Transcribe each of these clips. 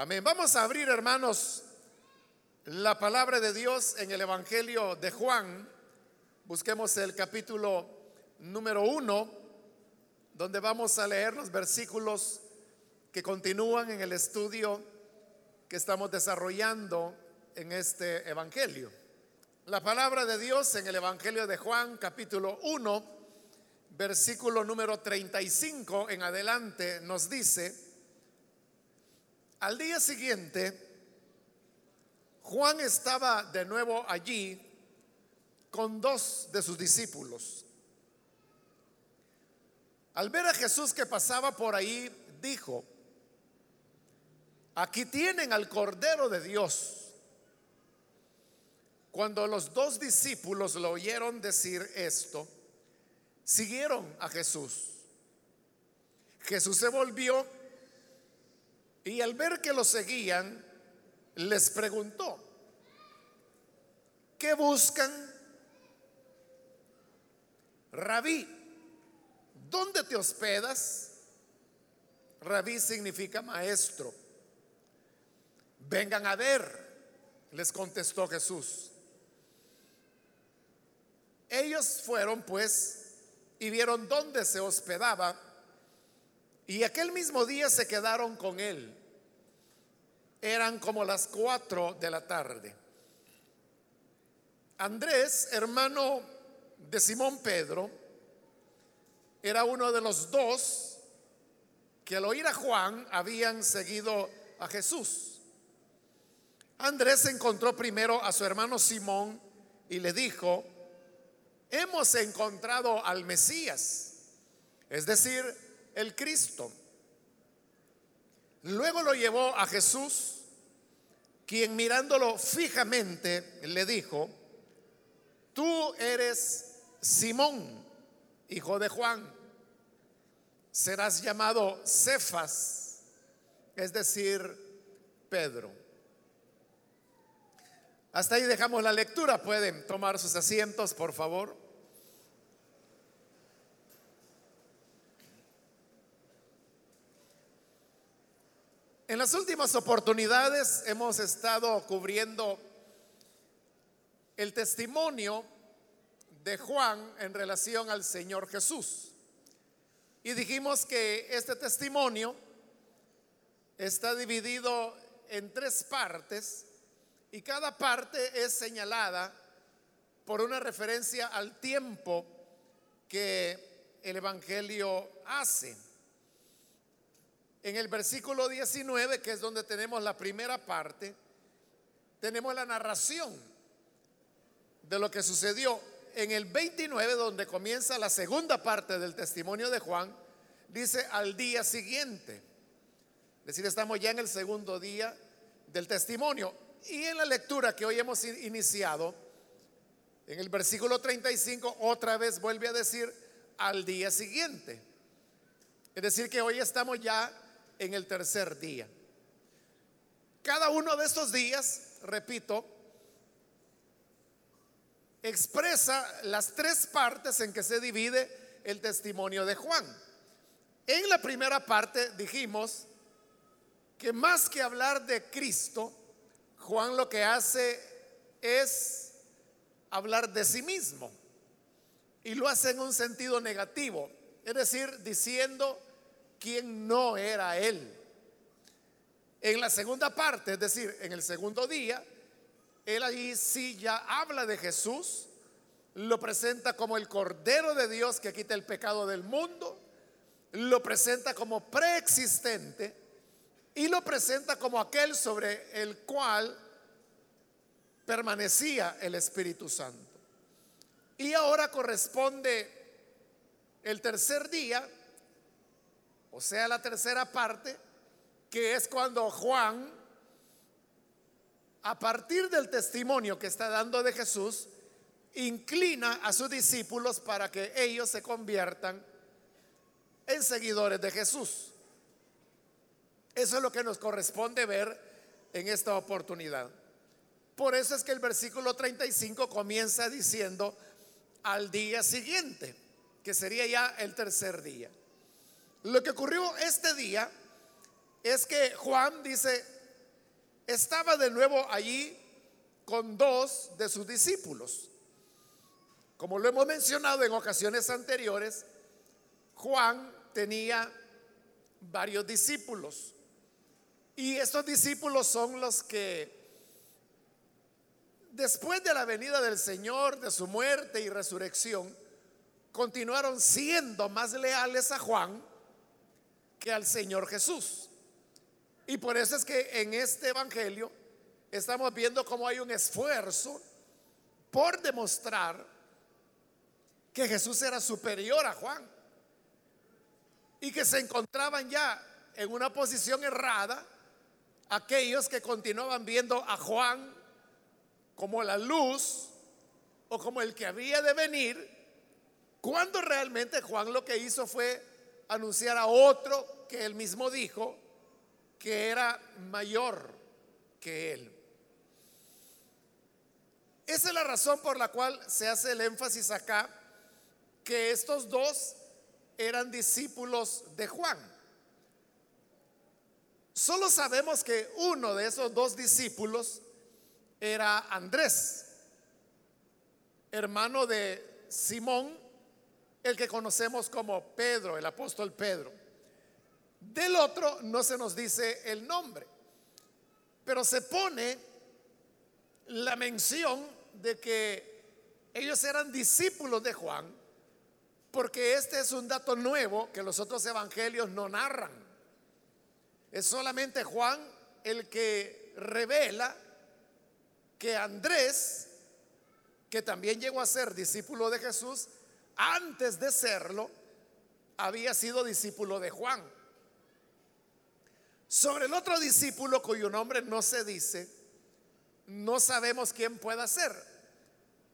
Amén. Vamos a abrir, hermanos, la palabra de Dios en el Evangelio de Juan. Busquemos el capítulo número uno, donde vamos a leer los versículos que continúan en el estudio que estamos desarrollando en este Evangelio. La palabra de Dios en el Evangelio de Juan, capítulo 1, versículo número 35 en adelante, nos dice, al día siguiente, Juan estaba de nuevo allí con dos de sus discípulos. Al ver a Jesús que pasaba por ahí, dijo, aquí tienen al Cordero de Dios. Cuando los dos discípulos lo oyeron decir esto, siguieron a Jesús. Jesús se volvió y al ver que lo seguían, les preguntó, ¿qué buscan? Rabí, ¿dónde te hospedas? Rabí significa maestro. Vengan a ver, les contestó Jesús. Ellos fueron pues y vieron dónde se hospedaba y aquel mismo día se quedaron con él. Eran como las cuatro de la tarde. Andrés, hermano de Simón Pedro, era uno de los dos que al oír a Juan habían seguido a Jesús. Andrés encontró primero a su hermano Simón y le dijo, hemos encontrado al Mesías, es decir, el Cristo. Luego lo llevó a Jesús, quien mirándolo fijamente le dijo, tú eres Simón, hijo de Juan, serás llamado Cefas, es decir, Pedro. Hasta ahí dejamos la lectura, pueden tomar sus asientos, por favor. En las últimas oportunidades hemos estado cubriendo el testimonio de Juan en relación al Señor Jesús. Y dijimos que este testimonio está dividido en tres partes y cada parte es señalada por una referencia al tiempo que el Evangelio hace. En el versículo 19, que es donde tenemos la primera parte, tenemos la narración de lo que sucedió. En el 29, donde comienza la segunda parte del testimonio de Juan, dice al día siguiente. Es decir, estamos ya en el segundo día del testimonio. Y en la lectura que hoy hemos iniciado, en el versículo 35, otra vez vuelve a decir al día siguiente. Es decir, que hoy estamos ya en el tercer día. Cada uno de estos días, repito, expresa las tres partes en que se divide el testimonio de Juan. En la primera parte dijimos que más que hablar de Cristo, Juan lo que hace es hablar de sí mismo. Y lo hace en un sentido negativo, es decir, diciendo quien no era él. En la segunda parte, es decir, en el segundo día, él allí sí ya habla de Jesús, lo presenta como el Cordero de Dios que quita el pecado del mundo, lo presenta como preexistente y lo presenta como aquel sobre el cual permanecía el Espíritu Santo. Y ahora corresponde el tercer día o sea, la tercera parte, que es cuando Juan, a partir del testimonio que está dando de Jesús, inclina a sus discípulos para que ellos se conviertan en seguidores de Jesús. Eso es lo que nos corresponde ver en esta oportunidad. Por eso es que el versículo 35 comienza diciendo al día siguiente, que sería ya el tercer día. Lo que ocurrió este día es que Juan dice, estaba de nuevo allí con dos de sus discípulos. Como lo hemos mencionado en ocasiones anteriores, Juan tenía varios discípulos. Y estos discípulos son los que después de la venida del Señor, de su muerte y resurrección, continuaron siendo más leales a Juan que al Señor Jesús. Y por eso es que en este Evangelio estamos viendo cómo hay un esfuerzo por demostrar que Jesús era superior a Juan y que se encontraban ya en una posición errada aquellos que continuaban viendo a Juan como la luz o como el que había de venir, cuando realmente Juan lo que hizo fue anunciar a otro que él mismo dijo que era mayor que él. Esa es la razón por la cual se hace el énfasis acá que estos dos eran discípulos de Juan. Solo sabemos que uno de esos dos discípulos era Andrés, hermano de Simón, el que conocemos como Pedro, el apóstol Pedro. Del otro no se nos dice el nombre, pero se pone la mención de que ellos eran discípulos de Juan, porque este es un dato nuevo que los otros evangelios no narran. Es solamente Juan el que revela que Andrés, que también llegó a ser discípulo de Jesús, antes de serlo, había sido discípulo de Juan. Sobre el otro discípulo cuyo nombre no se dice, no sabemos quién pueda ser,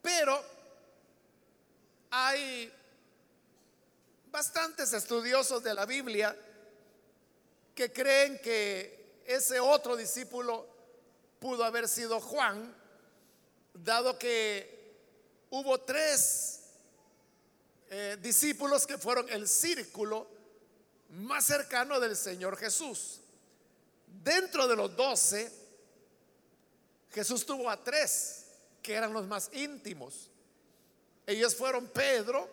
pero hay bastantes estudiosos de la Biblia que creen que ese otro discípulo pudo haber sido Juan, dado que hubo tres eh, discípulos que fueron el círculo más cercano del Señor Jesús. Dentro de los doce, Jesús tuvo a tres que eran los más íntimos. Ellos fueron Pedro,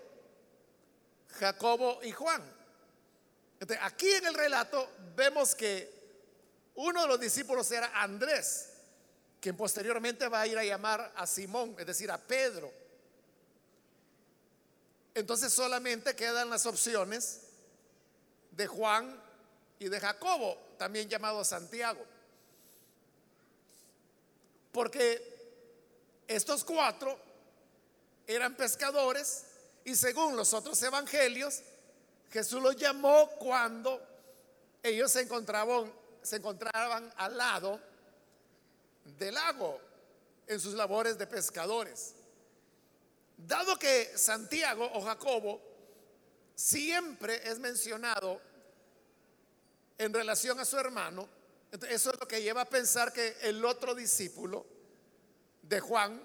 Jacobo y Juan. aquí en el relato vemos que uno de los discípulos era Andrés, quien posteriormente va a ir a llamar a Simón, es decir, a Pedro. Entonces solamente quedan las opciones de Juan y de Jacobo, también llamado Santiago. Porque estos cuatro eran pescadores y según los otros evangelios, Jesús los llamó cuando ellos se encontraban, se encontraban al lado del lago en sus labores de pescadores. Dado que Santiago o Jacobo siempre es mencionado en relación a su hermano, eso es lo que lleva a pensar que el otro discípulo de Juan,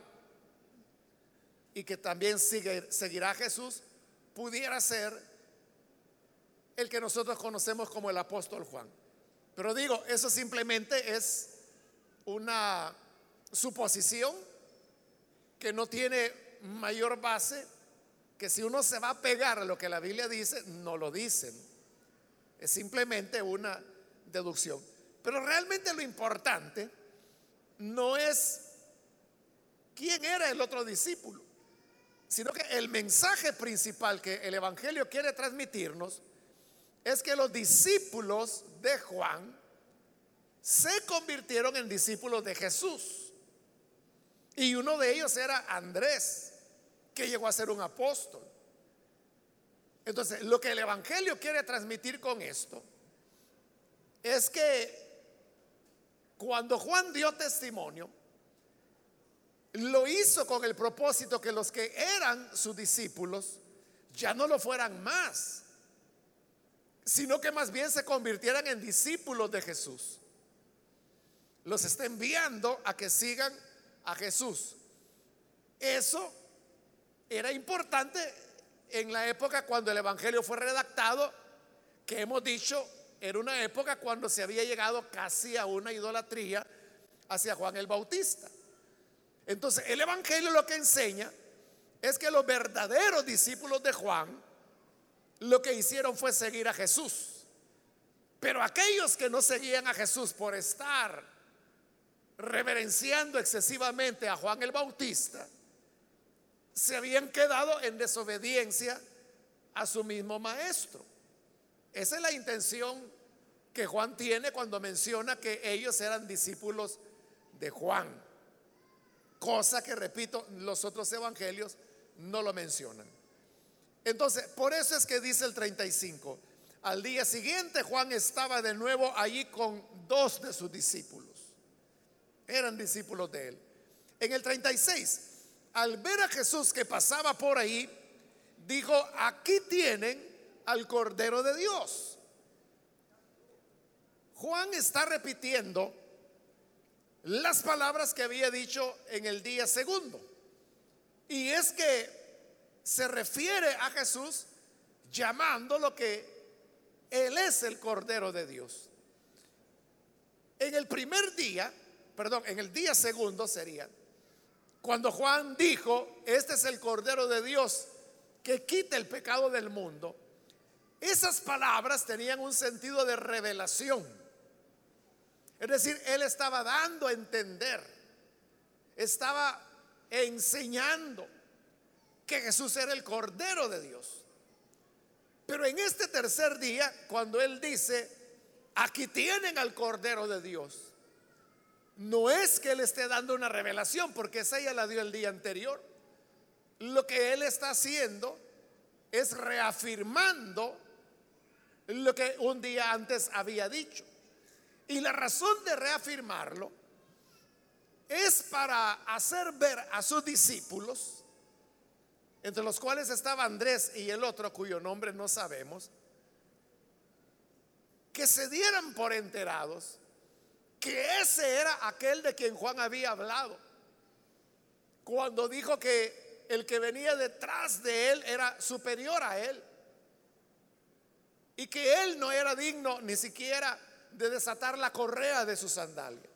y que también sigue, seguirá a Jesús, pudiera ser el que nosotros conocemos como el apóstol Juan. Pero digo, eso simplemente es una suposición que no tiene mayor base, que si uno se va a pegar a lo que la Biblia dice, no lo dicen. Es simplemente una deducción. Pero realmente lo importante no es quién era el otro discípulo, sino que el mensaje principal que el Evangelio quiere transmitirnos es que los discípulos de Juan se convirtieron en discípulos de Jesús. Y uno de ellos era Andrés, que llegó a ser un apóstol. Entonces, lo que el Evangelio quiere transmitir con esto es que cuando Juan dio testimonio, lo hizo con el propósito que los que eran sus discípulos ya no lo fueran más, sino que más bien se convirtieran en discípulos de Jesús los está enviando a que sigan a Jesús. Eso era importante en la época cuando el Evangelio fue redactado, que hemos dicho era una época cuando se había llegado casi a una idolatría hacia Juan el Bautista. Entonces, el Evangelio lo que enseña es que los verdaderos discípulos de Juan lo que hicieron fue seguir a Jesús. Pero aquellos que no seguían a Jesús por estar reverenciando excesivamente a Juan el Bautista, se habían quedado en desobediencia a su mismo maestro. Esa es la intención que Juan tiene cuando menciona que ellos eran discípulos de Juan. Cosa que, repito, los otros evangelios no lo mencionan. Entonces, por eso es que dice el 35, al día siguiente Juan estaba de nuevo allí con dos de sus discípulos. Eran discípulos de él. En el 36, al ver a Jesús que pasaba por ahí, dijo, aquí tienen al Cordero de Dios. Juan está repitiendo las palabras que había dicho en el día segundo. Y es que se refiere a Jesús llamando lo que Él es el Cordero de Dios. En el primer día, perdón, en el día segundo sería, cuando Juan dijo, este es el Cordero de Dios que quita el pecado del mundo, esas palabras tenían un sentido de revelación. Es decir, él estaba dando a entender, estaba enseñando que Jesús era el Cordero de Dios. Pero en este tercer día, cuando él dice, aquí tienen al Cordero de Dios, no es que él esté dando una revelación, porque esa ya la dio el día anterior. Lo que él está haciendo es reafirmando lo que un día antes había dicho. Y la razón de reafirmarlo es para hacer ver a sus discípulos, entre los cuales estaba Andrés y el otro cuyo nombre no sabemos, que se dieran por enterados que ese era aquel de quien Juan había hablado, cuando dijo que el que venía detrás de él era superior a él y que él no era digno ni siquiera de desatar la correa de su sandalia.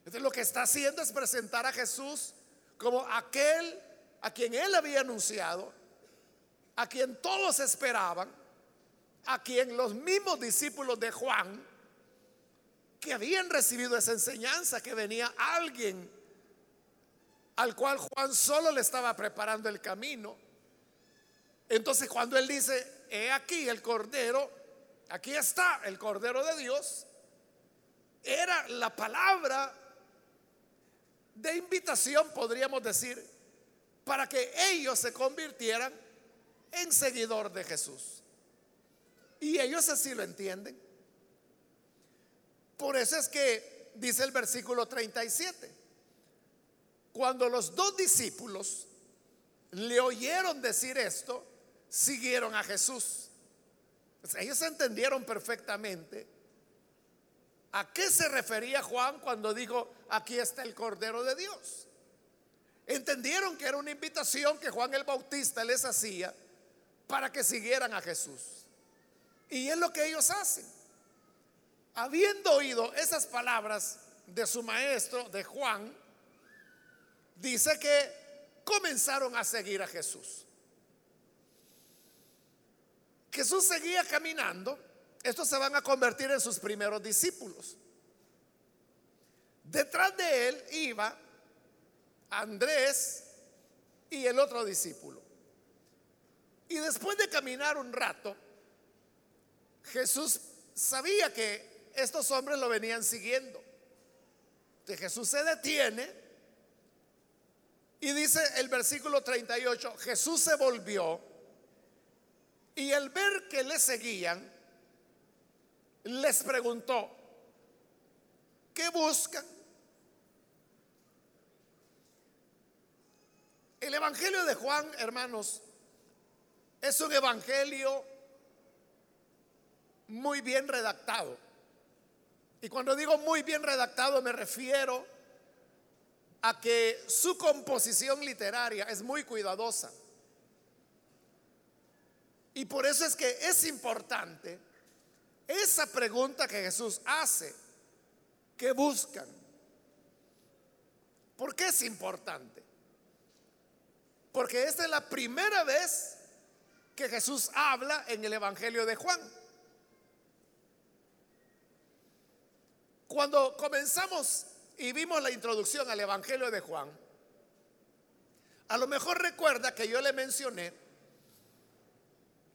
Entonces lo que está haciendo es presentar a Jesús como aquel a quien él había anunciado, a quien todos esperaban, a quien los mismos discípulos de Juan, que habían recibido esa enseñanza, que venía alguien al cual Juan solo le estaba preparando el camino. Entonces cuando él dice, he aquí el Cordero, aquí está el Cordero de Dios, era la palabra de invitación, podríamos decir, para que ellos se convirtieran en seguidor de Jesús. Y ellos así lo entienden. Por eso es que dice el versículo 37, cuando los dos discípulos le oyeron decir esto, siguieron a Jesús. ellos entendieron perfectamente a qué se refería Juan cuando dijo, aquí está el Cordero de Dios. Entendieron que era una invitación que Juan el Bautista les hacía para que siguieran a Jesús. Y es lo que ellos hacen. Habiendo oído esas palabras de su maestro, de Juan, dice que comenzaron a seguir a Jesús. Jesús seguía caminando, estos se van a convertir en sus primeros discípulos. Detrás de él iba Andrés y el otro discípulo. Y después de caminar un rato, Jesús sabía que estos hombres lo venían siguiendo. Entonces Jesús se detiene y dice el versículo 38, Jesús se volvió y al ver que le seguían, les preguntó, ¿qué buscan? El Evangelio de Juan, hermanos, es un evangelio muy bien redactado. Y cuando digo muy bien redactado me refiero a que su composición literaria es muy cuidadosa. Y por eso es que es importante esa pregunta que Jesús hace, que buscan. ¿Por qué es importante? Porque esta es la primera vez que Jesús habla en el Evangelio de Juan. Cuando comenzamos y vimos la introducción al Evangelio de Juan, a lo mejor recuerda que yo le mencioné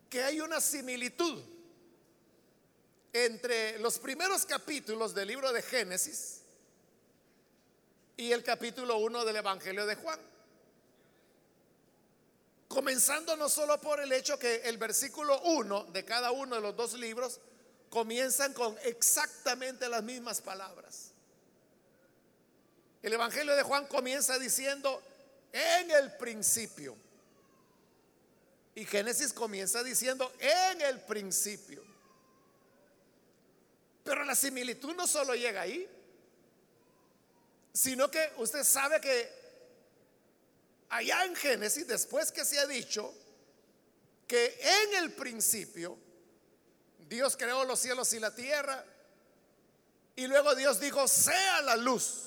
que hay una similitud entre los primeros capítulos del libro de Génesis y el capítulo 1 del Evangelio de Juan. Comenzando no solo por el hecho que el versículo 1 de cada uno de los dos libros comienzan con exactamente las mismas palabras. El Evangelio de Juan comienza diciendo, en el principio. Y Génesis comienza diciendo, en el principio. Pero la similitud no solo llega ahí, sino que usted sabe que allá en Génesis, después que se ha dicho que en el principio Dios creó los cielos y la tierra, y luego Dios dijo, sea la luz.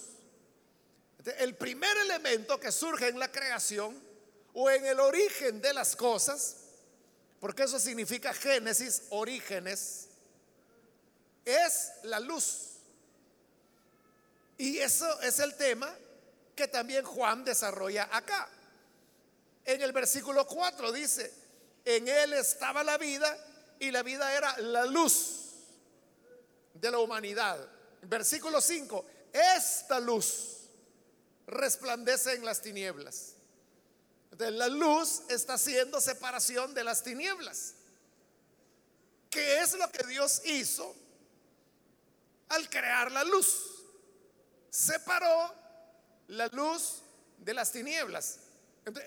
El primer elemento que surge en la creación o en el origen de las cosas, porque eso significa Génesis, orígenes, es la luz. Y eso es el tema que también Juan desarrolla acá. En el versículo 4 dice, en él estaba la vida y la vida era la luz de la humanidad. Versículo 5, esta luz resplandece en las tinieblas. Entonces, la luz está haciendo separación de las tinieblas. ¿Qué es lo que Dios hizo al crear la luz? Separó la luz de las tinieblas.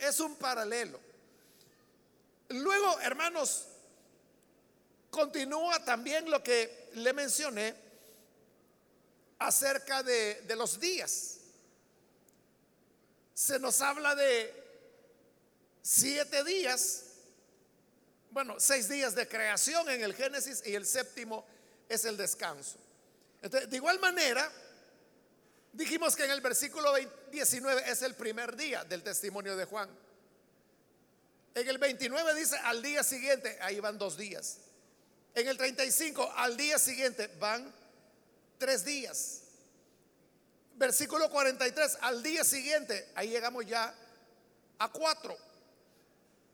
es un paralelo. Luego, hermanos, continúa también lo que le mencioné acerca de, los días se nos habla de siete días, bueno, seis días de creación en el Génesis y el séptimo es el descanso. De igual manera, dijimos que en el versículo 19 es el primer día del testimonio de Juan. En el 29 dice al día siguiente, ahí van dos días. En el 35, al día siguiente van tres días versículo 43, al día siguiente, ahí llegamos ya a cuatro.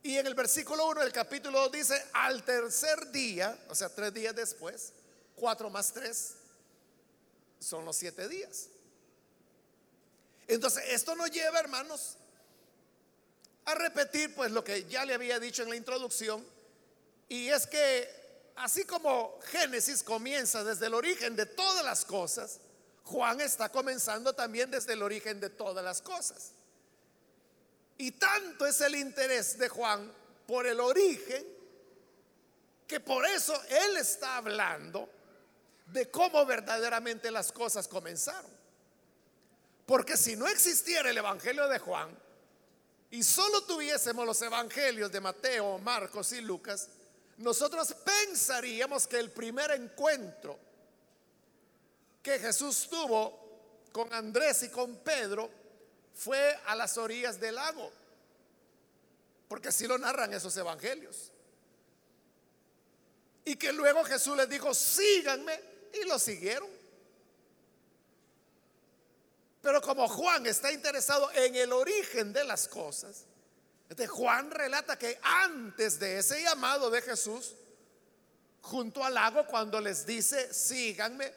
Y en el versículo 1 del capítulo 2 dice, al tercer día, o sea, tres días después, cuatro más tres, son los siete días. Entonces, esto nos lleva, hermanos, a repetir pues lo que ya le había dicho en la introducción, y es que así como Génesis comienza desde el origen de todas las cosas, Juan está comenzando también desde el origen de todas las cosas. Y tanto es el interés de Juan por el origen que por eso él está hablando de cómo verdaderamente las cosas comenzaron. Porque si no existiera el Evangelio de Juan y solo tuviésemos los Evangelios de Mateo, Marcos y Lucas, nosotros pensaríamos que el primer encuentro que Jesús tuvo con Andrés y con Pedro fue a las orillas del lago, porque así lo narran esos evangelios. Y que luego Jesús les dijo, síganme, y lo siguieron. Pero como Juan está interesado en el origen de las cosas, este Juan relata que antes de ese llamado de Jesús, junto al lago, cuando les dice, síganme,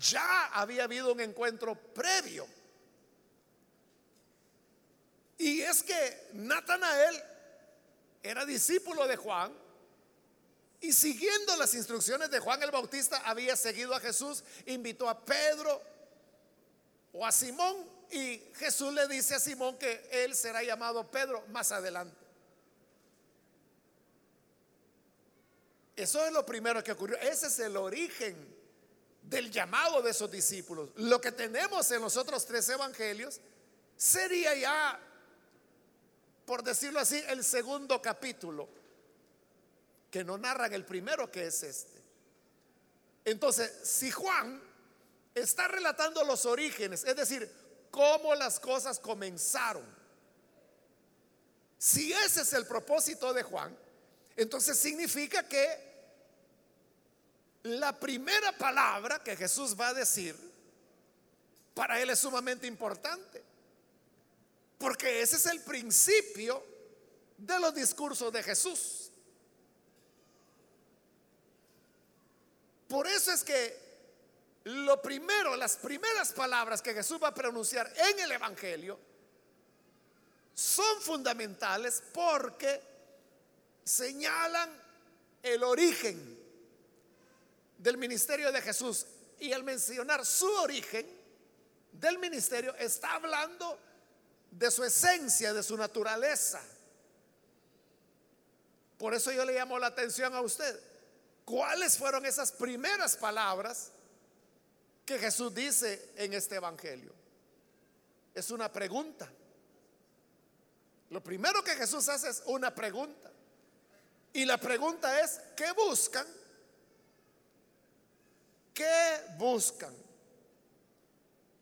ya había habido un encuentro previo. Y es que Natanael era discípulo de Juan y siguiendo las instrucciones de Juan el Bautista había seguido a Jesús, invitó a Pedro o a Simón y Jesús le dice a Simón que él será llamado Pedro más adelante. Eso es lo primero que ocurrió. Ese es el origen del llamado de esos discípulos. Lo que tenemos en los otros tres evangelios sería ya, por decirlo así, el segundo capítulo, que no narran el primero que es este. Entonces, si Juan está relatando los orígenes, es decir, cómo las cosas comenzaron. Si ese es el propósito de Juan, entonces significa que la primera palabra que Jesús va a decir para él es sumamente importante. Porque ese es el principio de los discursos de Jesús. Por eso es que lo primero, las primeras palabras que Jesús va a pronunciar en el Evangelio son fundamentales porque señalan el origen del ministerio de Jesús. Y al mencionar su origen del ministerio, está hablando de su esencia, de su naturaleza. Por eso yo le llamo la atención a usted. ¿Cuáles fueron esas primeras palabras que Jesús dice en este Evangelio? Es una pregunta. Lo primero que Jesús hace es una pregunta. Y la pregunta es, ¿qué buscan? ¿Qué buscan?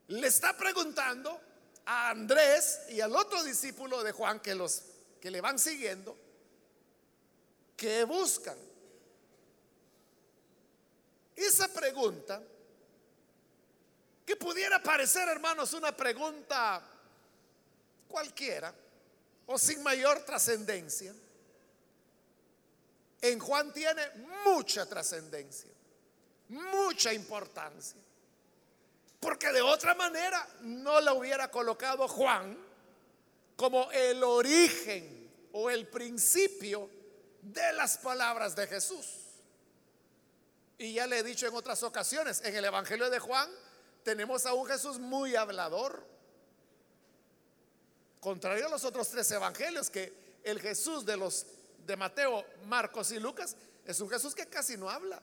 Le está preguntando a Andrés y al otro discípulo de Juan que los que le van siguiendo, ¿qué buscan? Esa pregunta, que pudiera parecer, hermanos, una pregunta cualquiera o sin mayor trascendencia, en Juan tiene mucha trascendencia mucha importancia. Porque de otra manera no la hubiera colocado Juan como el origen o el principio de las palabras de Jesús. Y ya le he dicho en otras ocasiones, en el Evangelio de Juan tenemos a un Jesús muy hablador. Contrario a los otros tres evangelios, que el Jesús de los de Mateo, Marcos y Lucas es un Jesús que casi no habla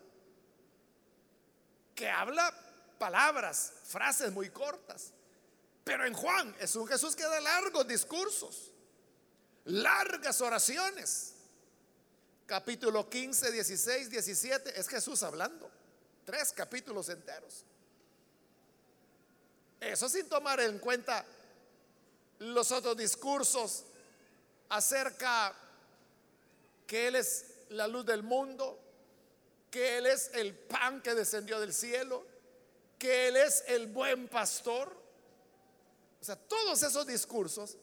que habla palabras, frases muy cortas. Pero en Juan es un Jesús que da largos discursos, largas oraciones. Capítulo 15, 16, 17 es Jesús hablando. Tres capítulos enteros. Eso sin tomar en cuenta los otros discursos acerca que Él es la luz del mundo, que Él es el pan que descendió del cielo, que Él es el buen pastor. O sea, todos esos discursos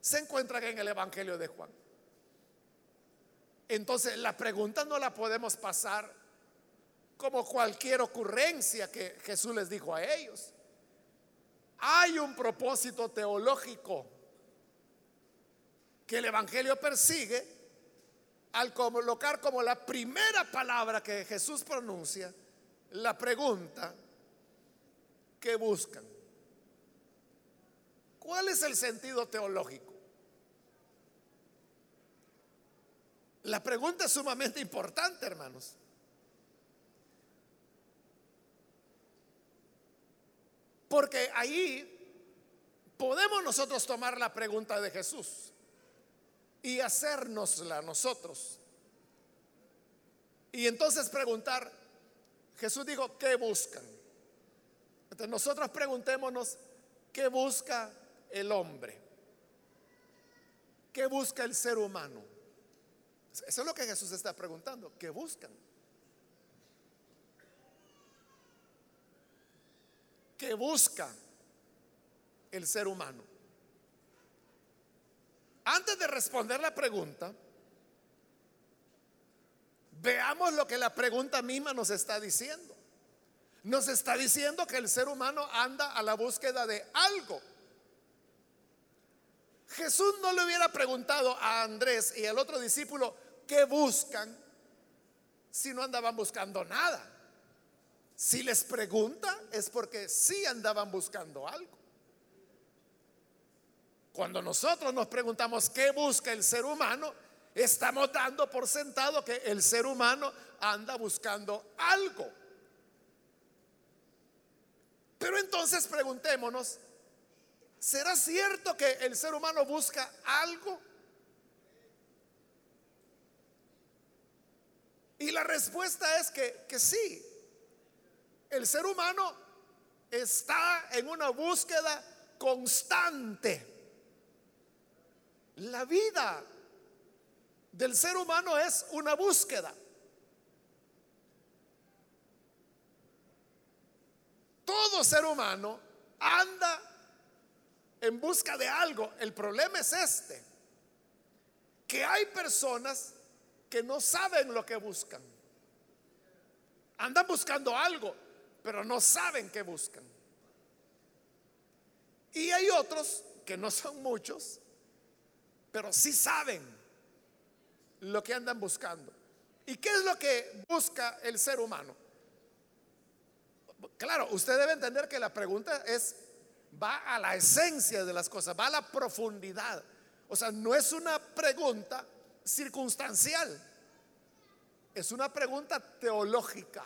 se encuentran en el Evangelio de Juan. Entonces, la pregunta no la podemos pasar como cualquier ocurrencia que Jesús les dijo a ellos. Hay un propósito teológico que el Evangelio persigue al colocar como la primera palabra que Jesús pronuncia la pregunta que buscan. ¿Cuál es el sentido teológico? La pregunta es sumamente importante, hermanos. Porque ahí podemos nosotros tomar la pregunta de Jesús y hacérnosla nosotros. Y entonces preguntar, Jesús dijo, ¿qué buscan? Entonces nosotros preguntémonos, ¿qué busca el hombre? ¿Qué busca el ser humano? Eso es lo que Jesús está preguntando, ¿qué buscan? ¿Qué busca el ser humano? Antes de responder la pregunta, veamos lo que la pregunta misma nos está diciendo. Nos está diciendo que el ser humano anda a la búsqueda de algo. Jesús no le hubiera preguntado a Andrés y al otro discípulo qué buscan si no andaban buscando nada. Si les pregunta es porque sí andaban buscando algo. Cuando nosotros nos preguntamos qué busca el ser humano, estamos dando por sentado que el ser humano anda buscando algo. Pero entonces preguntémonos, ¿será cierto que el ser humano busca algo? Y la respuesta es que, que sí. El ser humano está en una búsqueda constante. La vida del ser humano es una búsqueda. Todo ser humano anda en busca de algo. El problema es este, que hay personas que no saben lo que buscan. Andan buscando algo, pero no saben qué buscan. Y hay otros, que no son muchos, pero sí saben lo que andan buscando. ¿Y qué es lo que busca el ser humano? Claro, usted debe entender que la pregunta es, va a la esencia de las cosas, va a la profundidad. O sea, no es una pregunta circunstancial, es una pregunta teológica.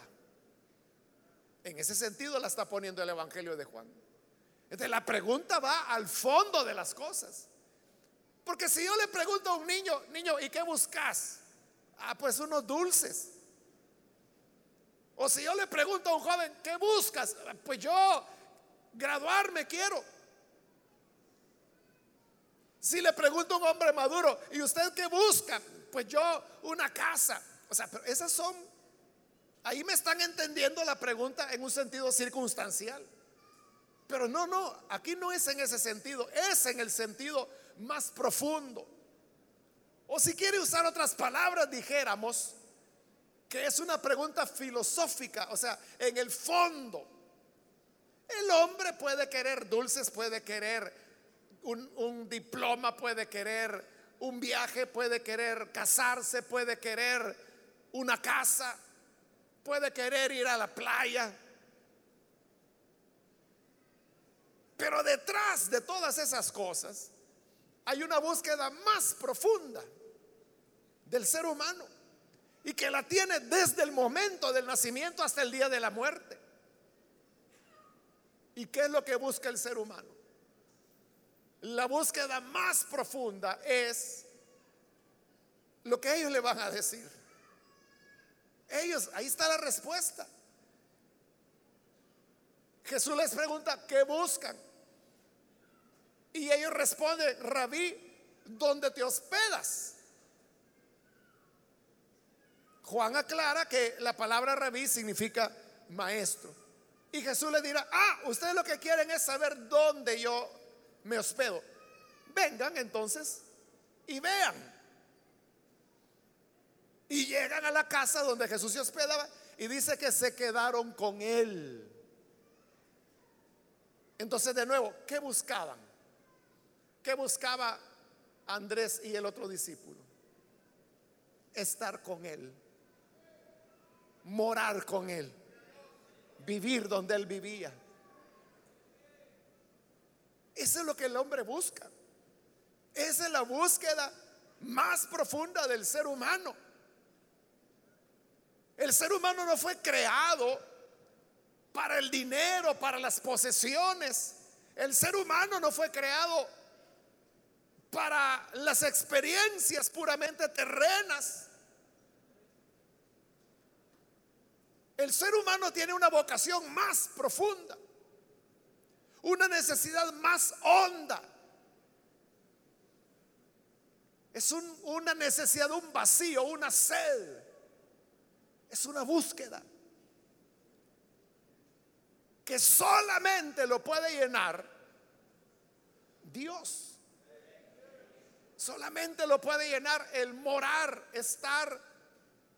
En ese sentido la está poniendo el Evangelio de Juan. Entonces la pregunta va al fondo de las cosas. Porque si yo le pregunto a un niño, niño, ¿y qué buscas? Ah, pues unos dulces. O si yo le pregunto a un joven, ¿qué buscas? Pues yo graduarme quiero. Si le pregunto a un hombre maduro, ¿y usted qué busca? Pues yo una casa. O sea, pero esas son, ahí me están entendiendo la pregunta en un sentido circunstancial. Pero no, no, aquí no es en ese sentido, es en el sentido más profundo. O si quiere usar otras palabras, dijéramos que es una pregunta filosófica, o sea, en el fondo. El hombre puede querer dulces, puede querer un, diploma, puede querer un viaje, puede querer casarse, puede querer una casa, puede querer ir a la playa, Pero detrás de todas esas cosas hay una búsqueda más profunda del ser humano y que la tiene desde el momento del nacimiento hasta el día de la muerte. ¿Y qué es lo que busca el ser humano? La búsqueda más profunda es lo que ellos le van a decir. Ellos, ahí está la respuesta. Jesús les pregunta, ¿qué buscan? Y ellos responden, rabí, ¿dónde te hospedas? Juan aclara que la palabra rabí significa maestro. Y Jesús le dirá, ah, ustedes lo que quieren es saber dónde yo me hospedo. Vengan entonces y vean. Y llegan a la casa donde Jesús se hospedaba y dice que se quedaron con él. Entonces, de nuevo, ¿qué buscaban? ¿Qué buscaba Andrés y el otro discípulo? Estar con Él, morar con Él, vivir donde Él vivía. Eso es lo que el hombre busca. Esa es la búsqueda más profunda del ser humano. El ser humano no fue creado para el dinero, para las posesiones. El ser humano no fue creado para las experiencias puramente terrenas. El ser humano tiene una vocación más profunda, una necesidad más honda. Es una necesidad, un vacío, una sed. Es una búsqueda que solamente lo puede llenar Dios. Solamente lo puede llenar el morar, estar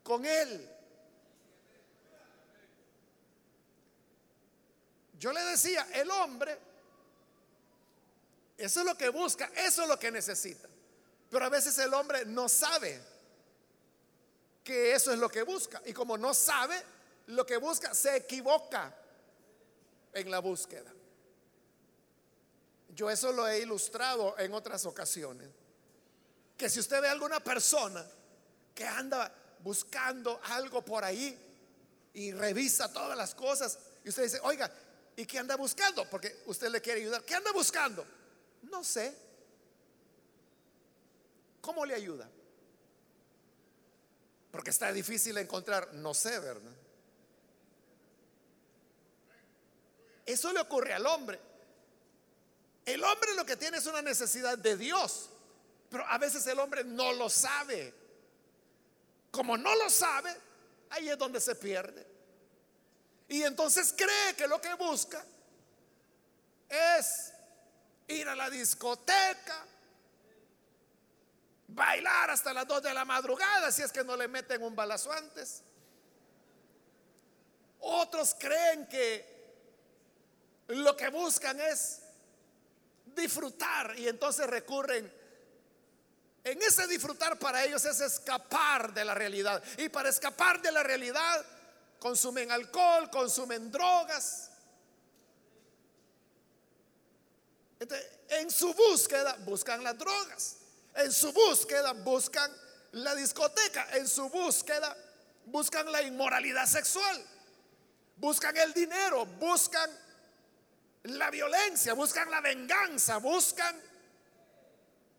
con Él. Yo le decía, el hombre, eso es lo que busca, eso es lo que necesita. Pero a veces el hombre no sabe que eso es lo que busca. Y como no sabe lo que busca, se equivoca en la búsqueda. Yo eso lo he ilustrado en otras ocasiones. Que si usted ve a alguna persona que anda buscando algo por ahí y revisa todas las cosas y usted dice, oiga, ¿y qué anda buscando? Porque usted le quiere ayudar. ¿Qué anda buscando? No sé. ¿Cómo le ayuda? Porque está difícil encontrar, no sé, ¿verdad? Eso le ocurre al hombre. El hombre lo que tiene es una necesidad de Dios, pero a veces el hombre no lo sabe. Como no lo sabe, ahí es donde se pierde. Y entonces cree que lo que busca es ir a la discoteca, bailar hasta las 2 de la madrugada si es que no le meten un balazo antes. Otros creen que lo que buscan es disfrutar y entonces recurren. En ese disfrutar para ellos es escapar de la realidad. Y para escapar de la realidad consumen alcohol, consumen drogas. en su búsqueda buscan las drogas. En su búsqueda buscan la discoteca. En su búsqueda buscan la inmoralidad sexual. Buscan el dinero. Buscan la violencia. Buscan la venganza. Buscan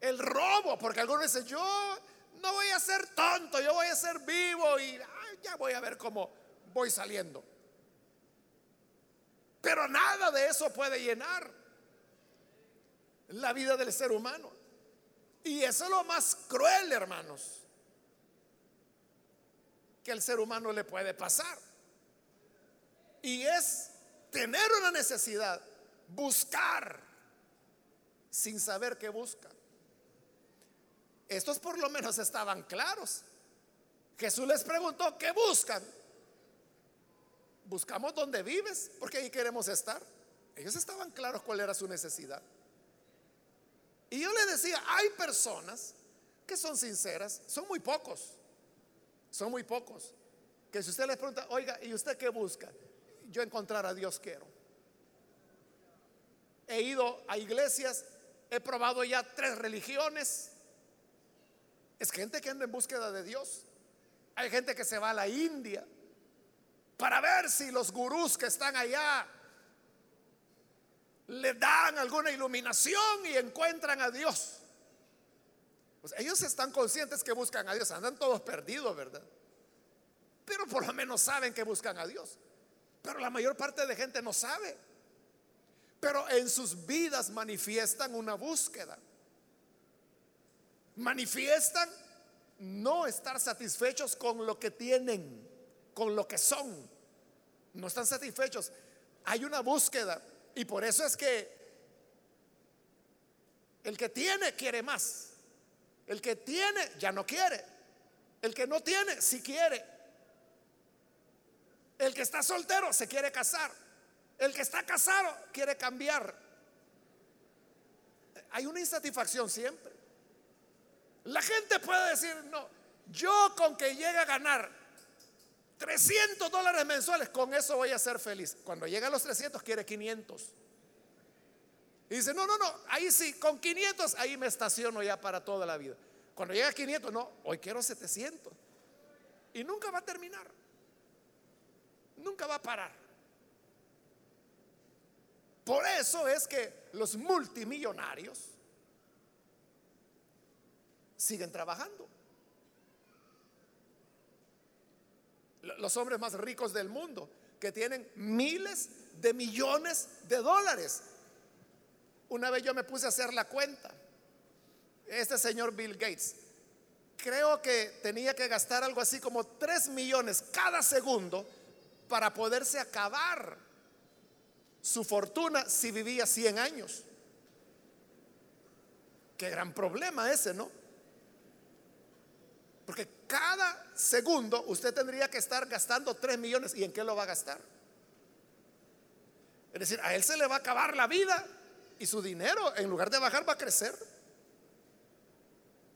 el robo. Porque algunos dicen, yo no voy a ser tonto. Yo voy a ser vivo. Y ya voy a ver cómo voy saliendo. Pero nada de eso puede llenar la vida del ser humano. Y eso es lo más cruel, hermanos, que el ser humano le puede pasar. Y es tener una necesidad, buscar sin saber qué busca. Estos por lo menos estaban claros. Jesús les preguntó, ¿qué buscan? Buscamos donde vives, porque ahí queremos estar. Ellos estaban claros cuál era su necesidad. Y yo le decía, hay personas que son sinceras, son muy pocos, son muy pocos, que si usted les pregunta, oiga, ¿y usted qué busca? Yo encontrar a Dios quiero. He ido a iglesias, he probado ya tres religiones. Es gente que anda en búsqueda de Dios. Hay gente que se va a la India para ver si los gurús que están allá le dan alguna iluminación y encuentran a Dios. Pues ellos están conscientes que buscan a Dios, andan todos perdidos, ¿verdad? Pero por lo menos saben que buscan a Dios. Pero la mayor parte de gente no sabe. Pero en sus vidas manifiestan una búsqueda. Manifiestan no estar satisfechos con lo que tienen, con lo que son. No están satisfechos. Hay una búsqueda y por eso es que el que tiene quiere más. El que tiene ya no quiere. El que no tiene sí quiere. El que está soltero se quiere casar. El que está casado quiere cambiar. Hay una insatisfacción siempre. La gente puede decir, no, yo con que llegue a ganar 300 dólares mensuales, con eso voy a ser feliz. Cuando llega a los 300 quiere 500. Y dice, no, no, no, ahí sí, con 500 ahí me estaciono ya para toda la vida. Cuando llega a 500, no, hoy quiero 700. Y nunca va a terminar. Nunca va a parar. Por eso es que los multimillonarios siguen trabajando. Los hombres más ricos del mundo, que tienen miles de millones de dólares. Una vez yo me puse a hacer la cuenta. Este señor Bill Gates, creo que tenía que gastar algo así como 3 millones cada segundo para poderse acabar su fortuna si vivía 100 años. Qué gran problema ese, ¿no? Porque cada segundo usted tendría que estar gastando 3 millones. ¿Y en qué lo va a gastar? Es decir, a él se le va a acabar la vida y su dinero, en lugar de bajar, va a crecer.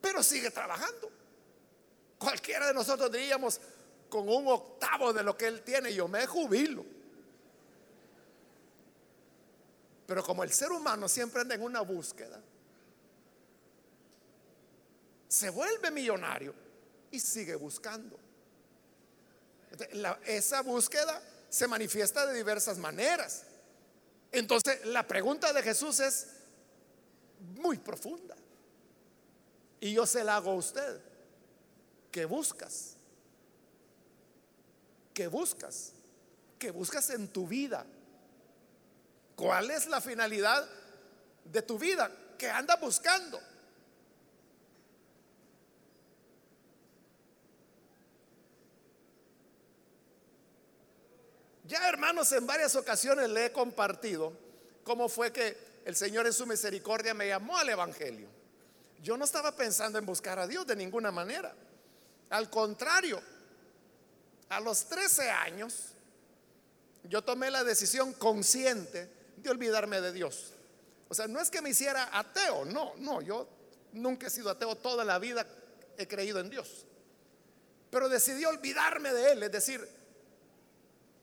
Pero sigue trabajando. Cualquiera de nosotros diríamos, con un octavo de lo que él tiene, yo me jubilo. Pero como el ser humano siempre anda en una búsqueda, se vuelve millonario y sigue buscando. esa búsqueda se manifiesta de diversas maneras. Entonces, la pregunta de Jesús es muy profunda. Y yo se la hago a usted. ¿Qué buscas? ¿Qué buscas? ¿Qué buscas en tu vida? ¿Cuál es la finalidad de tu vida que andas buscando. Ya hermanos, en varias ocasiones le he compartido cómo fue que el Señor en su misericordia me llamó al Evangelio. Yo no estaba pensando en buscar a Dios de ninguna manera. Al contrario, a los 13 años, yo tomé la decisión consciente de olvidarme de Dios. O sea, no es que me hiciera ateo, no, no, yo nunca he sido ateo, toda la vida he creído en Dios. Pero decidí olvidarme de Él, es decir,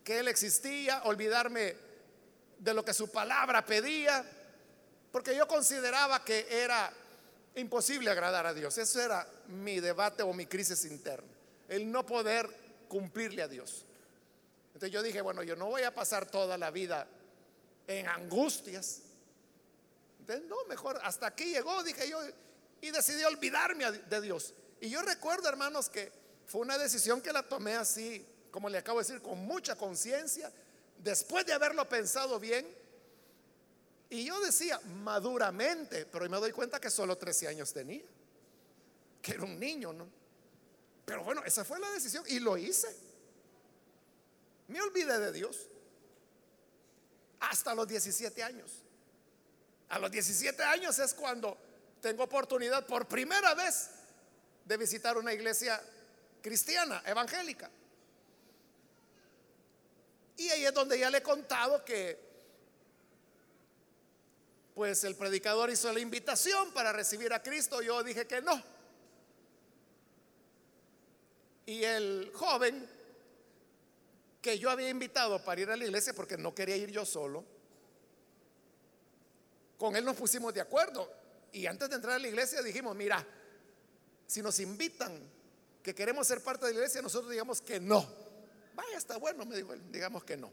que Él existía, olvidarme de lo que su palabra pedía, porque yo consideraba que era imposible agradar a Dios. Eso era mi debate o mi crisis interna, el no poder cumplirle a Dios. Entonces yo dije, bueno, yo no voy a pasar toda la vida en angustias. Entonces, no, mejor hasta aquí llegó, dije yo, y decidí olvidarme de Dios. Y yo recuerdo, hermanos, que fue una decisión que la tomé así, como le acabo de decir, con mucha conciencia, después de haberlo pensado bien. Y yo decía, maduramente, pero me doy cuenta que solo 13 años tenía, que era un niño, ¿no? Pero bueno, esa fue la decisión y lo hice. Me olvidé de Dios hasta los 17 años. A los 17 años es cuando tengo oportunidad por primera vez de visitar una iglesia cristiana, evangélica. Y ahí es donde ya le he contado que pues el predicador hizo la invitación para recibir a Cristo, yo dije que no. Y el joven que yo había invitado para ir a la iglesia porque no quería ir yo solo, con él nos pusimos de acuerdo. Y antes de entrar a la iglesia dijimos, mira, si nos invitan que queremos ser parte de la iglesia, nosotros digamos que no. Vaya, está bueno, me dijo digamos que no.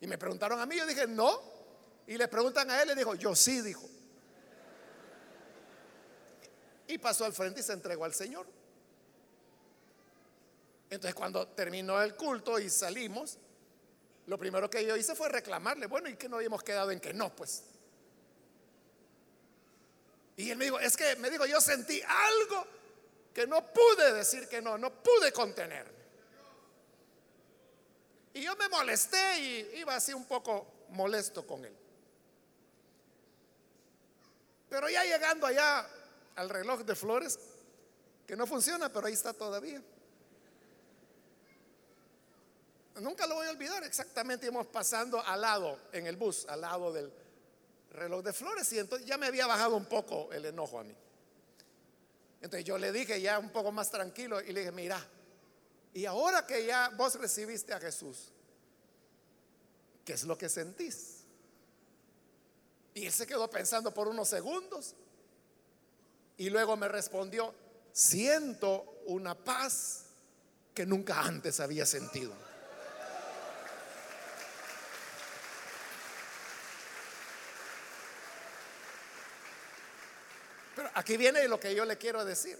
Y me preguntaron a mí, yo dije, no. Y le preguntan a él, le dijo, yo sí, dijo. Y pasó al frente y se entregó al Señor. Entonces cuando terminó el culto y salimos, lo primero que yo hice fue reclamarle, bueno, ¿y que no habíamos quedado en que no? Pues. Y él me dijo, es que me dijo, yo sentí algo que no pude decir que no, no pude contenerme. Y yo me molesté y iba así un poco molesto con él. Pero ya llegando allá al reloj de flores, que no funciona, pero ahí está todavía. Nunca lo voy a olvidar, exactamente íbamos pasando al lado, en el bus, al lado del reloj de flores y entonces ya me había bajado un poco el enojo a mí. Entonces yo le dije ya un poco más tranquilo y le dije, mira, y ahora que ya vos recibiste a Jesús, ¿qué es lo que sentís? Y él se quedó pensando por unos segundos y luego me respondió, siento una paz que nunca antes había sentido. aquí viene lo que yo le quiero decir.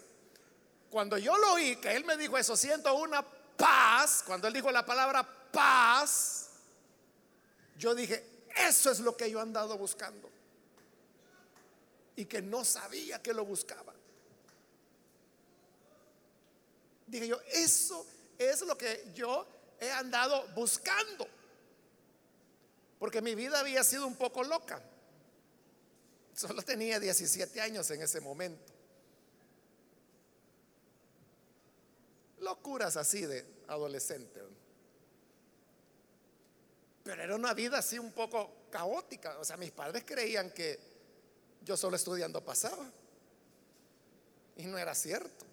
Cuando yo lo oí, que él me dijo eso, siento una paz, cuando él dijo la palabra paz, yo dije, eso es lo que yo he andado buscando. Y que no sabía que lo buscaba. Dije yo, eso es lo que yo he andado buscando. Porque mi vida había sido un poco loca. Solo tenía 17 años en ese momento. Locuras así de adolescente. Pero era una vida así un poco caótica. O sea, mis padres creían que yo solo estudiando pasaba. Y no era cierto.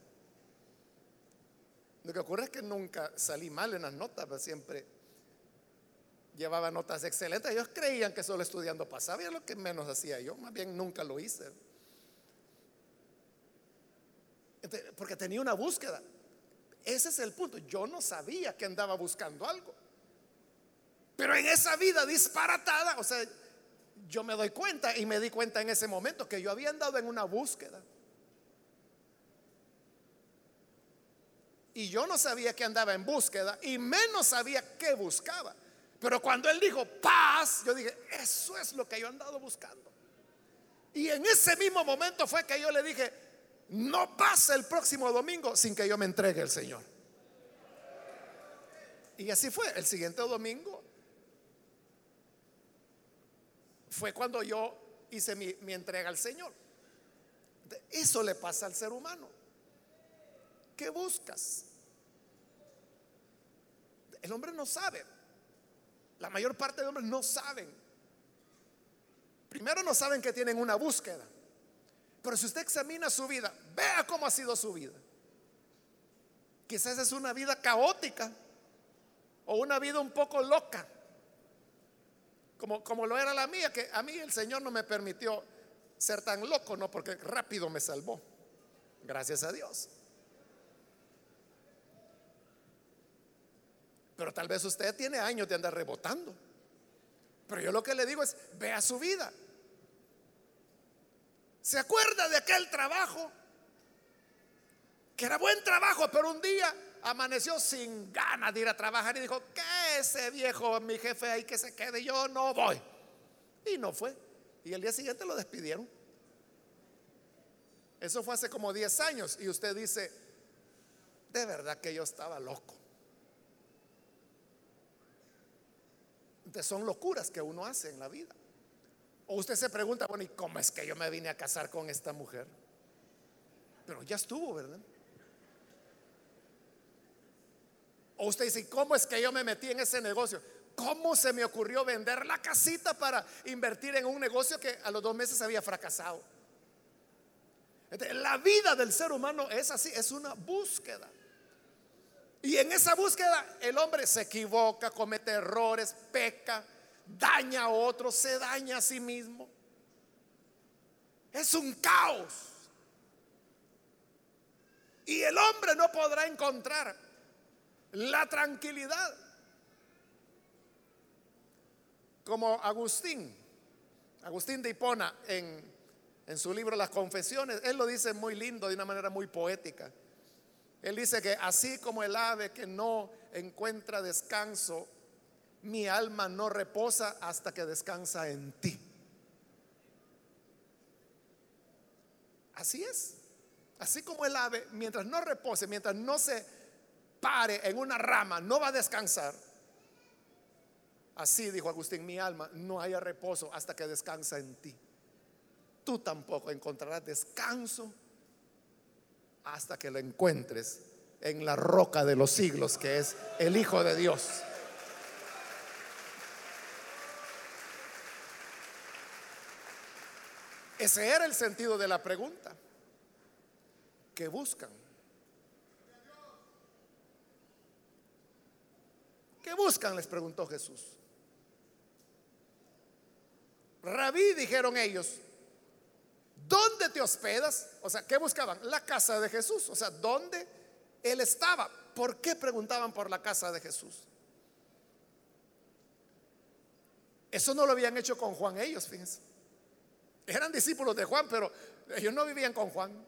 Lo que ocurre es que nunca salí mal en las notas, pero siempre llevaba notas excelentes. Ellos creían que solo estudiando pasaba, y es lo que menos hacía yo, más bien nunca lo hice. porque tenía una búsqueda. Ese es el punto. Yo no sabía que andaba buscando algo. Pero en esa vida disparatada, o sea, yo me doy cuenta y me di cuenta en ese momento que yo había andado en una búsqueda. Y yo no sabía que andaba en búsqueda y menos sabía qué buscaba. Pero cuando él dijo paz, yo dije, eso es lo que yo he andado buscando. Y en ese mismo momento fue que yo le dije, no pasa el próximo domingo sin que yo me entregue al Señor. Y así fue. El siguiente domingo fue cuando yo hice mi, mi entrega al Señor. Eso le pasa al ser humano. ¿Qué buscas? El hombre no sabe. La mayor parte de hombres no saben. Primero no saben que tienen una búsqueda. Pero si usted examina su vida, vea cómo ha sido su vida. Quizás es una vida caótica o una vida un poco loca, como, como lo era la mía, que a mí el Señor no me permitió ser tan loco, no, porque rápido me salvó. Gracias a Dios. Pero tal vez usted tiene años de andar rebotando. Pero yo lo que le digo es, vea su vida. ¿Se acuerda de aquel trabajo? Que era buen trabajo, pero un día amaneció sin ganas de ir a trabajar y dijo, que ese viejo, mi jefe ahí que se quede, yo no voy. Y no fue. Y el día siguiente lo despidieron. Eso fue hace como 10 años y usted dice, de verdad que yo estaba loco. Son locuras que uno hace en la vida. O usted se pregunta, bueno, ¿y cómo es que yo me vine a casar con esta mujer? Pero ya estuvo, ¿verdad? O usted dice, ¿cómo es que yo me metí en ese negocio? ¿Cómo se me ocurrió vender la casita para invertir en un negocio que a los dos meses había fracasado? la vida del ser humano es así, es una búsqueda. Y en esa búsqueda el hombre se equivoca, comete errores, peca, daña a otros, se daña a sí mismo. Es un caos. Y el hombre no podrá encontrar la tranquilidad. Como Agustín, Agustín de Hipona en, en su libro Las Confesiones, él lo dice muy lindo, de una manera muy poética. Él dice que así como el ave que no encuentra descanso mi alma no reposa hasta que descansa en ti. Así es. Así como el ave, mientras no repose, mientras no se pare en una rama, no va a descansar. Así dijo Agustín, mi alma no haya reposo hasta que descansa en ti. Tú tampoco encontrarás descanso hasta que lo encuentres en la roca de los siglos, que es el Hijo de Dios. Ese era el sentido de la pregunta. ¿Qué buscan? ¿Qué buscan? Les preguntó Jesús. Rabí, dijeron ellos, ¿dónde te hospedas? O sea, ¿qué buscaban? La casa de Jesús. O sea, ¿dónde él estaba? ¿Por qué preguntaban por la casa de Jesús? Eso no lo habían hecho con Juan ellos, fíjense. Eran discípulos de Juan, pero ellos no vivían con Juan.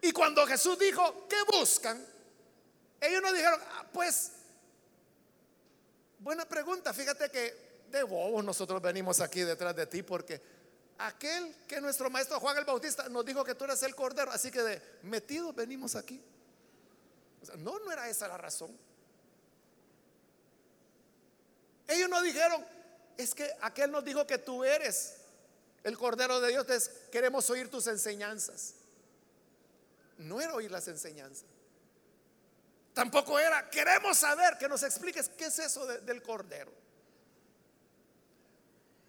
Y cuando Jesús dijo, ¿qué buscan? Ellos no dijeron, ah, pues, buena pregunta, fíjate que de bobos nosotros venimos aquí detrás de ti porque aquel que nuestro maestro Juan el Bautista nos dijo que tú eras el cordero, así que de metidos venimos aquí. no, no era esa la razón. Ellos no dijeron, es que aquel nos dijo que tú eres el Cordero de Dios, entonces queremos oír tus enseñanzas. No era oír las enseñanzas. Tampoco era, queremos saber que nos expliques qué es eso del Cordero.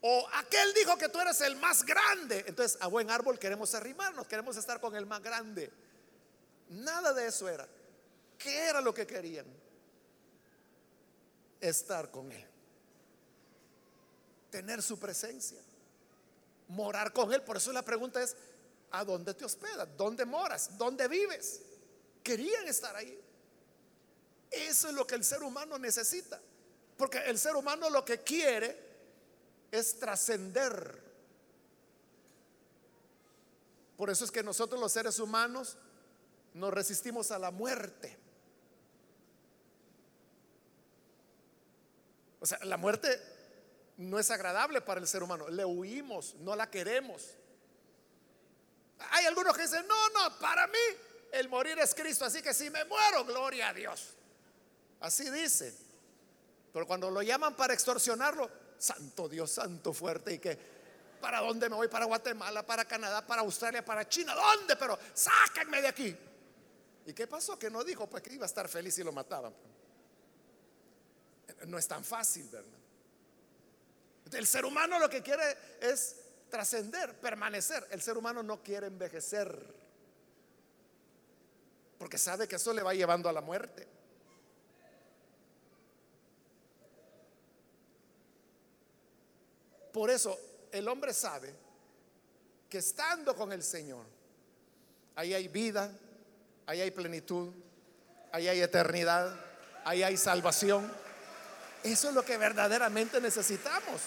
O aquel dijo que tú eres el más grande. Entonces a buen árbol queremos arrimarnos, queremos estar con el más grande. Nada de eso era. ¿Qué era lo que querían? Estar con Él tener su presencia, morar con Él. Por eso la pregunta es, ¿a dónde te hospedas? ¿Dónde moras? ¿Dónde vives? Querían estar ahí. Eso es lo que el ser humano necesita. Porque el ser humano lo que quiere es trascender. Por eso es que nosotros los seres humanos nos resistimos a la muerte. O sea, la muerte no es agradable para el ser humano. Le huimos, no la queremos. Hay algunos que dicen, no, no, para mí el morir es Cristo, así que si me muero, gloria a Dios. Así dice. Pero cuando lo llaman para extorsionarlo, santo Dios, santo fuerte, y que, ¿para dónde me voy? Para Guatemala, para Canadá, para Australia, para China, ¿dónde? Pero sáquenme de aquí. ¿Y qué pasó? Que no dijo, pues que iba a estar feliz si lo mataban. No es tan fácil, ¿verdad? El ser humano lo que quiere es trascender, permanecer. El ser humano no quiere envejecer. Porque sabe que eso le va llevando a la muerte. Por eso el hombre sabe que estando con el Señor, ahí hay vida, ahí hay plenitud, ahí hay eternidad, ahí hay salvación. Eso es lo que verdaderamente necesitamos.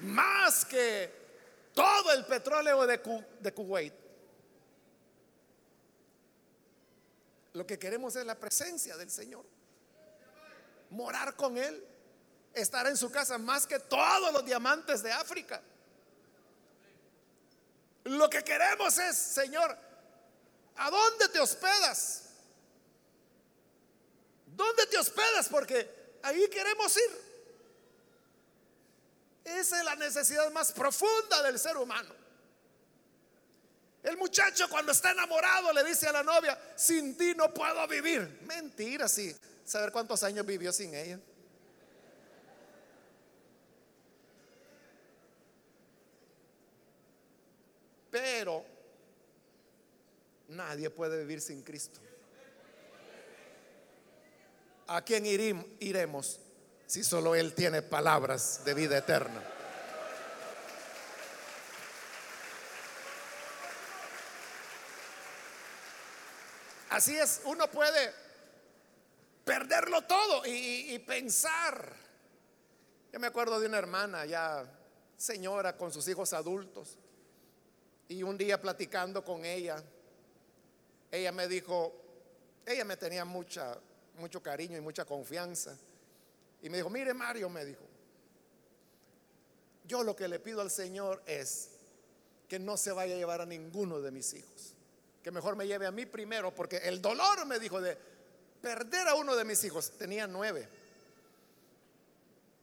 Más que todo el petróleo de, Kuwait. Lo que queremos es la presencia del Señor. Morar con Él. Estar en su casa más que todos los diamantes de África. Lo que queremos es, Señor, ¿a dónde te hospedas? ¿Dónde te hospedas? Porque ahí queremos ir. Esa es la necesidad más profunda del ser humano. El muchacho cuando está enamorado le dice a la novia, sin ti no puedo vivir. Mentira, sí. Saber cuántos años vivió sin ella. Pero nadie puede vivir sin Cristo. ¿A quién iremos si solo Él tiene palabras de vida eterna? Así es, uno puede perderlo todo y, pensar. Yo me acuerdo de una hermana ya señora con sus hijos adultos y un día platicando con ella, ella me dijo, ella me tenía mucha mucho cariño y mucha confianza. Y me dijo, mire Mario, me dijo, yo lo que le pido al Señor es que no se vaya a llevar a ninguno de mis hijos, que mejor me lleve a mí primero, porque el dolor, me dijo, de perder a uno de mis hijos, tenía nueve,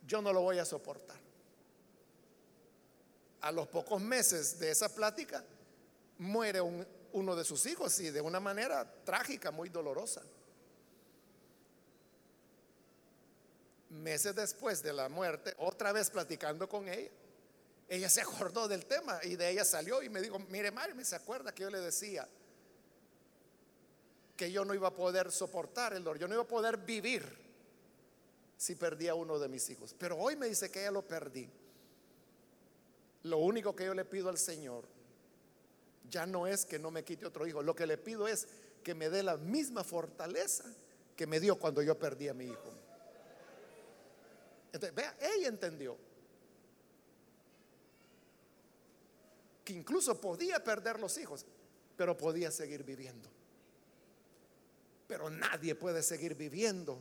yo no lo voy a soportar. A los pocos meses de esa plática, muere uno de sus hijos y de una manera trágica, muy dolorosa. Meses después de la muerte, otra vez platicando con ella, ella se acordó del tema y de ella salió y me dijo, mire Mario, me se acuerda que yo le decía que yo no iba a poder soportar el dolor, yo no iba a poder vivir si perdía uno de mis hijos. Pero hoy me dice que ya lo perdí. Lo único que yo le pido al Señor ya no es que no me quite otro hijo, lo que le pido es que me dé la misma fortaleza que me dio cuando yo perdí a mi hijo. Entonces, vea, ella entendió que incluso podía perder los hijos, pero podía seguir viviendo. Pero nadie puede seguir viviendo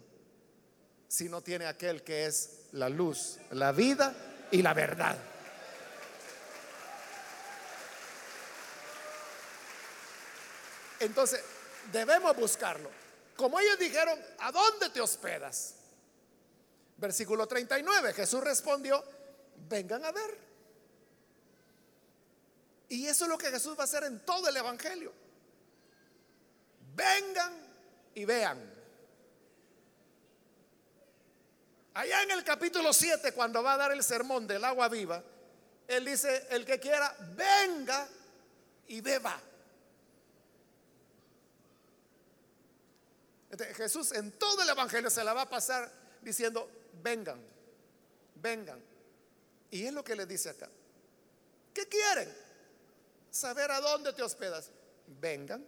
si no tiene aquel que es la luz, la vida y la verdad. Entonces, debemos buscarlo. Como ellos dijeron, ¿a dónde te hospedas? Versículo 39, Jesús respondió, vengan a ver. Y eso es lo que Jesús va a hacer en todo el Evangelio. Vengan y vean. Allá en el capítulo 7, cuando va a dar el sermón del agua viva, Él dice, el que quiera, venga y beba. Jesús en todo el Evangelio se la va a pasar diciendo, vengan, vengan. Y es lo que le dice acá. ¿Qué quieren? Saber a dónde te hospedas. Vengan.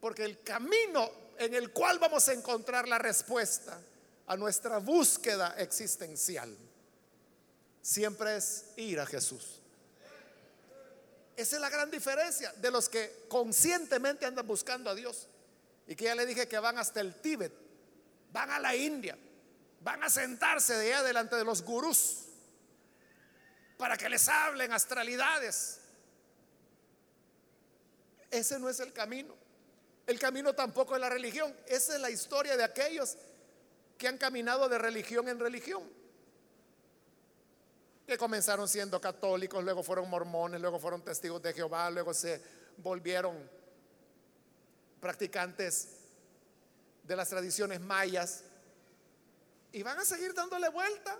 Porque el camino en el cual vamos a encontrar la respuesta a nuestra búsqueda existencial siempre es ir a Jesús. Esa es la gran diferencia de los que conscientemente andan buscando a Dios y que ya le dije que van hasta el Tíbet, van a la India, van a sentarse de allá delante de los gurús para que les hablen astralidades. Ese no es el camino. El camino tampoco es la religión. Esa es la historia de aquellos que han caminado de religión en religión. Que comenzaron siendo católicos, luego fueron mormones, luego fueron testigos de Jehová, luego se volvieron practicantes de las tradiciones mayas y van a seguir dándole vuelta.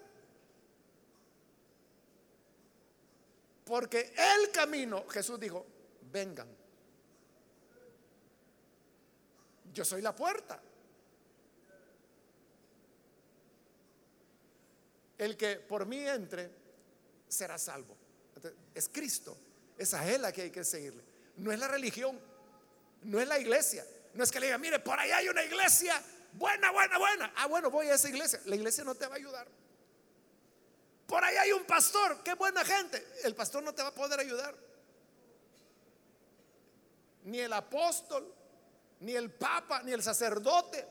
Porque el camino, Jesús dijo, vengan. Yo soy la puerta. El que por mí entre será salvo. Es Cristo. Es a Él a que hay que seguirle. No es la religión. No es la iglesia. No es que le diga, mire, por ahí hay una iglesia buena, buena, buena. Ah, bueno, voy a esa iglesia. La iglesia no te va a ayudar. Por ahí hay un pastor, qué buena gente. El pastor no te va a poder ayudar. Ni el apóstol, ni el papa, ni el sacerdote,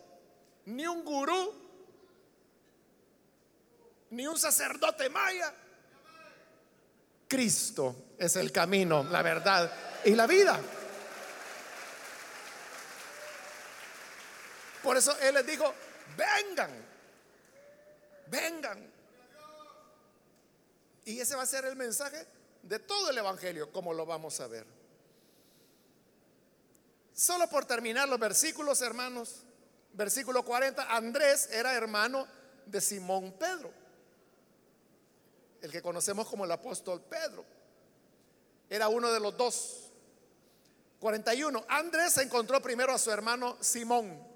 ni un gurú, ni un sacerdote maya. Cristo es el camino, la verdad y la vida. Por eso Él les dijo, vengan, vengan. Y ese va a ser el mensaje de todo el Evangelio, como lo vamos a ver. Solo por terminar los versículos, hermanos. Versículo 40, Andrés era hermano de Simón Pedro, el que conocemos como el apóstol Pedro. Era uno de los dos. 41, Andrés encontró primero a su hermano Simón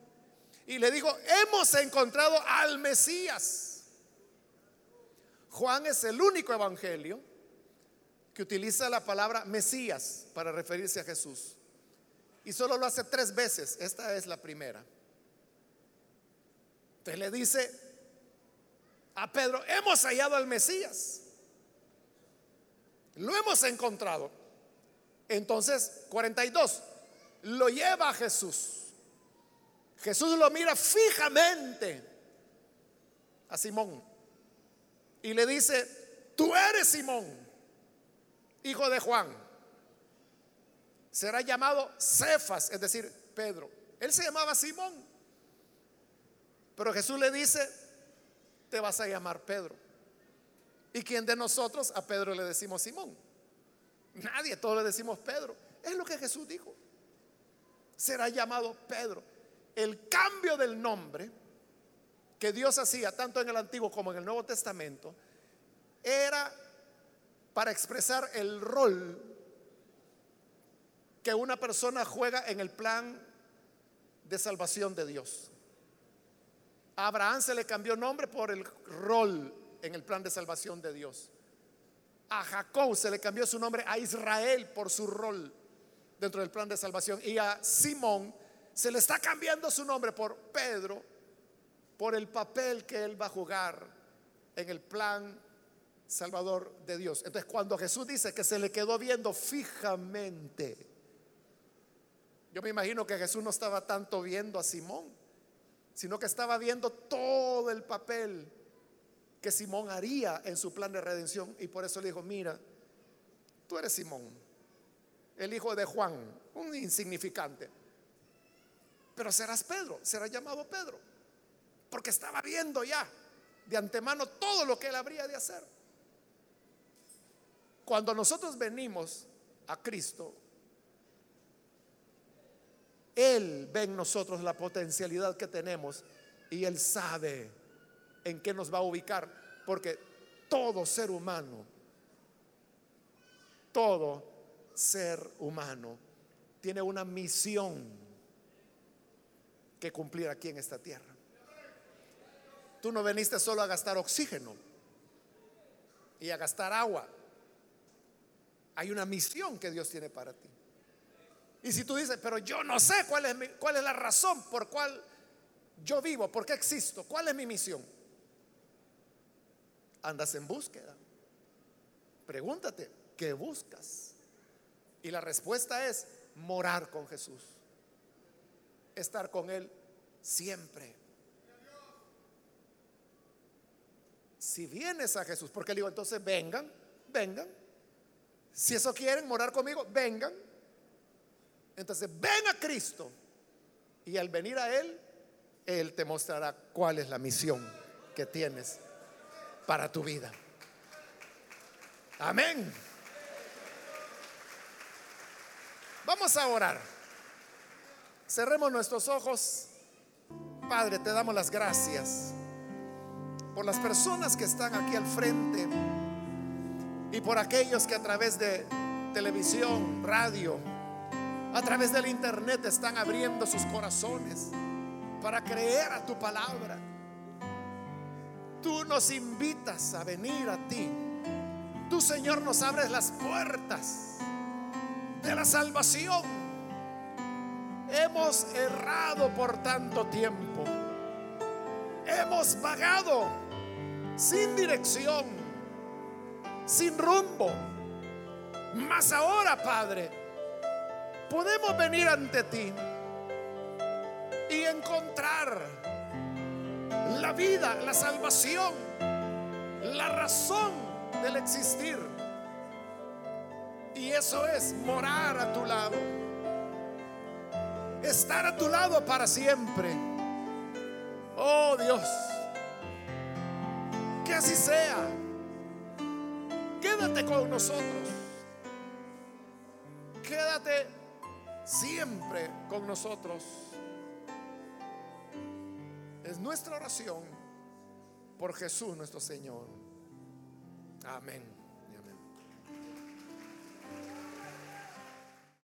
y le dijo, hemos encontrado al Mesías. Juan es el único evangelio que utiliza la palabra Mesías para referirse a Jesús. Y solo lo hace tres veces. Esta es la primera. Entonces le dice a Pedro, hemos hallado al Mesías. Lo hemos encontrado. Entonces, 42, lo lleva a Jesús. Jesús lo mira fijamente a Simón y le dice, tú eres Simón, hijo de Juan. Será llamado Cefas, es decir, Pedro. Él se llamaba Simón. Pero Jesús le dice, te vas a llamar Pedro. ¿Y quién de nosotros a Pedro le decimos Simón? Nadie, todos le decimos Pedro. Es lo que Jesús dijo. Será llamado Pedro el cambio del nombre que Dios hacía tanto en el Antiguo como en el Nuevo Testamento era para expresar el rol que una persona juega en el plan de salvación de Dios. A Abraham se le cambió nombre por el rol en el plan de salvación de Dios. A Jacob se le cambió su nombre a Israel por su rol dentro del plan de salvación. Y a Simón se le está cambiando su nombre por Pedro por el papel que él va a jugar en el plan salvador de Dios. Entonces cuando Jesús dice que se le quedó viendo fijamente, yo me imagino que Jesús no estaba tanto viendo a Simón, sino que estaba viendo todo el papel que Simón haría en su plan de redención. Y por eso le dijo, mira, tú eres Simón, el hijo de Juan, un insignificante pero serás Pedro, será llamado Pedro, porque estaba viendo ya de antemano todo lo que él habría de hacer. Cuando nosotros venimos a Cristo, Él ve en nosotros la potencialidad que tenemos y Él sabe en qué nos va a ubicar, porque todo ser humano, todo ser humano tiene una misión que cumplir aquí en esta tierra. Tú no veniste solo a gastar oxígeno y a gastar agua. Hay una misión que Dios tiene para ti. Y si tú dices, pero yo no sé cuál es, cuál es la razón por cual yo vivo, por qué existo, cuál es mi misión, andas en búsqueda. Pregúntate, ¿qué buscas? Y la respuesta es morar con Jesús estar con Él siempre. Si vienes a Jesús, porque le digo, entonces vengan, vengan. Si eso quieren morar conmigo, vengan. Entonces ven a Cristo. Y al venir a Él, Él te mostrará cuál es la misión que tienes para tu vida. Amén. Vamos a orar. Cerremos nuestros ojos. Padre, te damos las gracias por las personas que están aquí al frente y por aquellos que a través de televisión, radio, a través del internet están abriendo sus corazones para creer a tu palabra. Tú nos invitas a venir a ti. Tú, Señor, nos abres las puertas de la salvación. Hemos errado por tanto tiempo. Hemos vagado sin dirección, sin rumbo. Mas ahora, Padre, podemos venir ante ti y encontrar la vida, la salvación, la razón del existir. Y eso es morar a tu lado, estar a tu lado para siempre. Oh Dios, que así sea. Quédate con nosotros. Quédate siempre con nosotros. Es nuestra oración por Jesús nuestro Señor. Amén.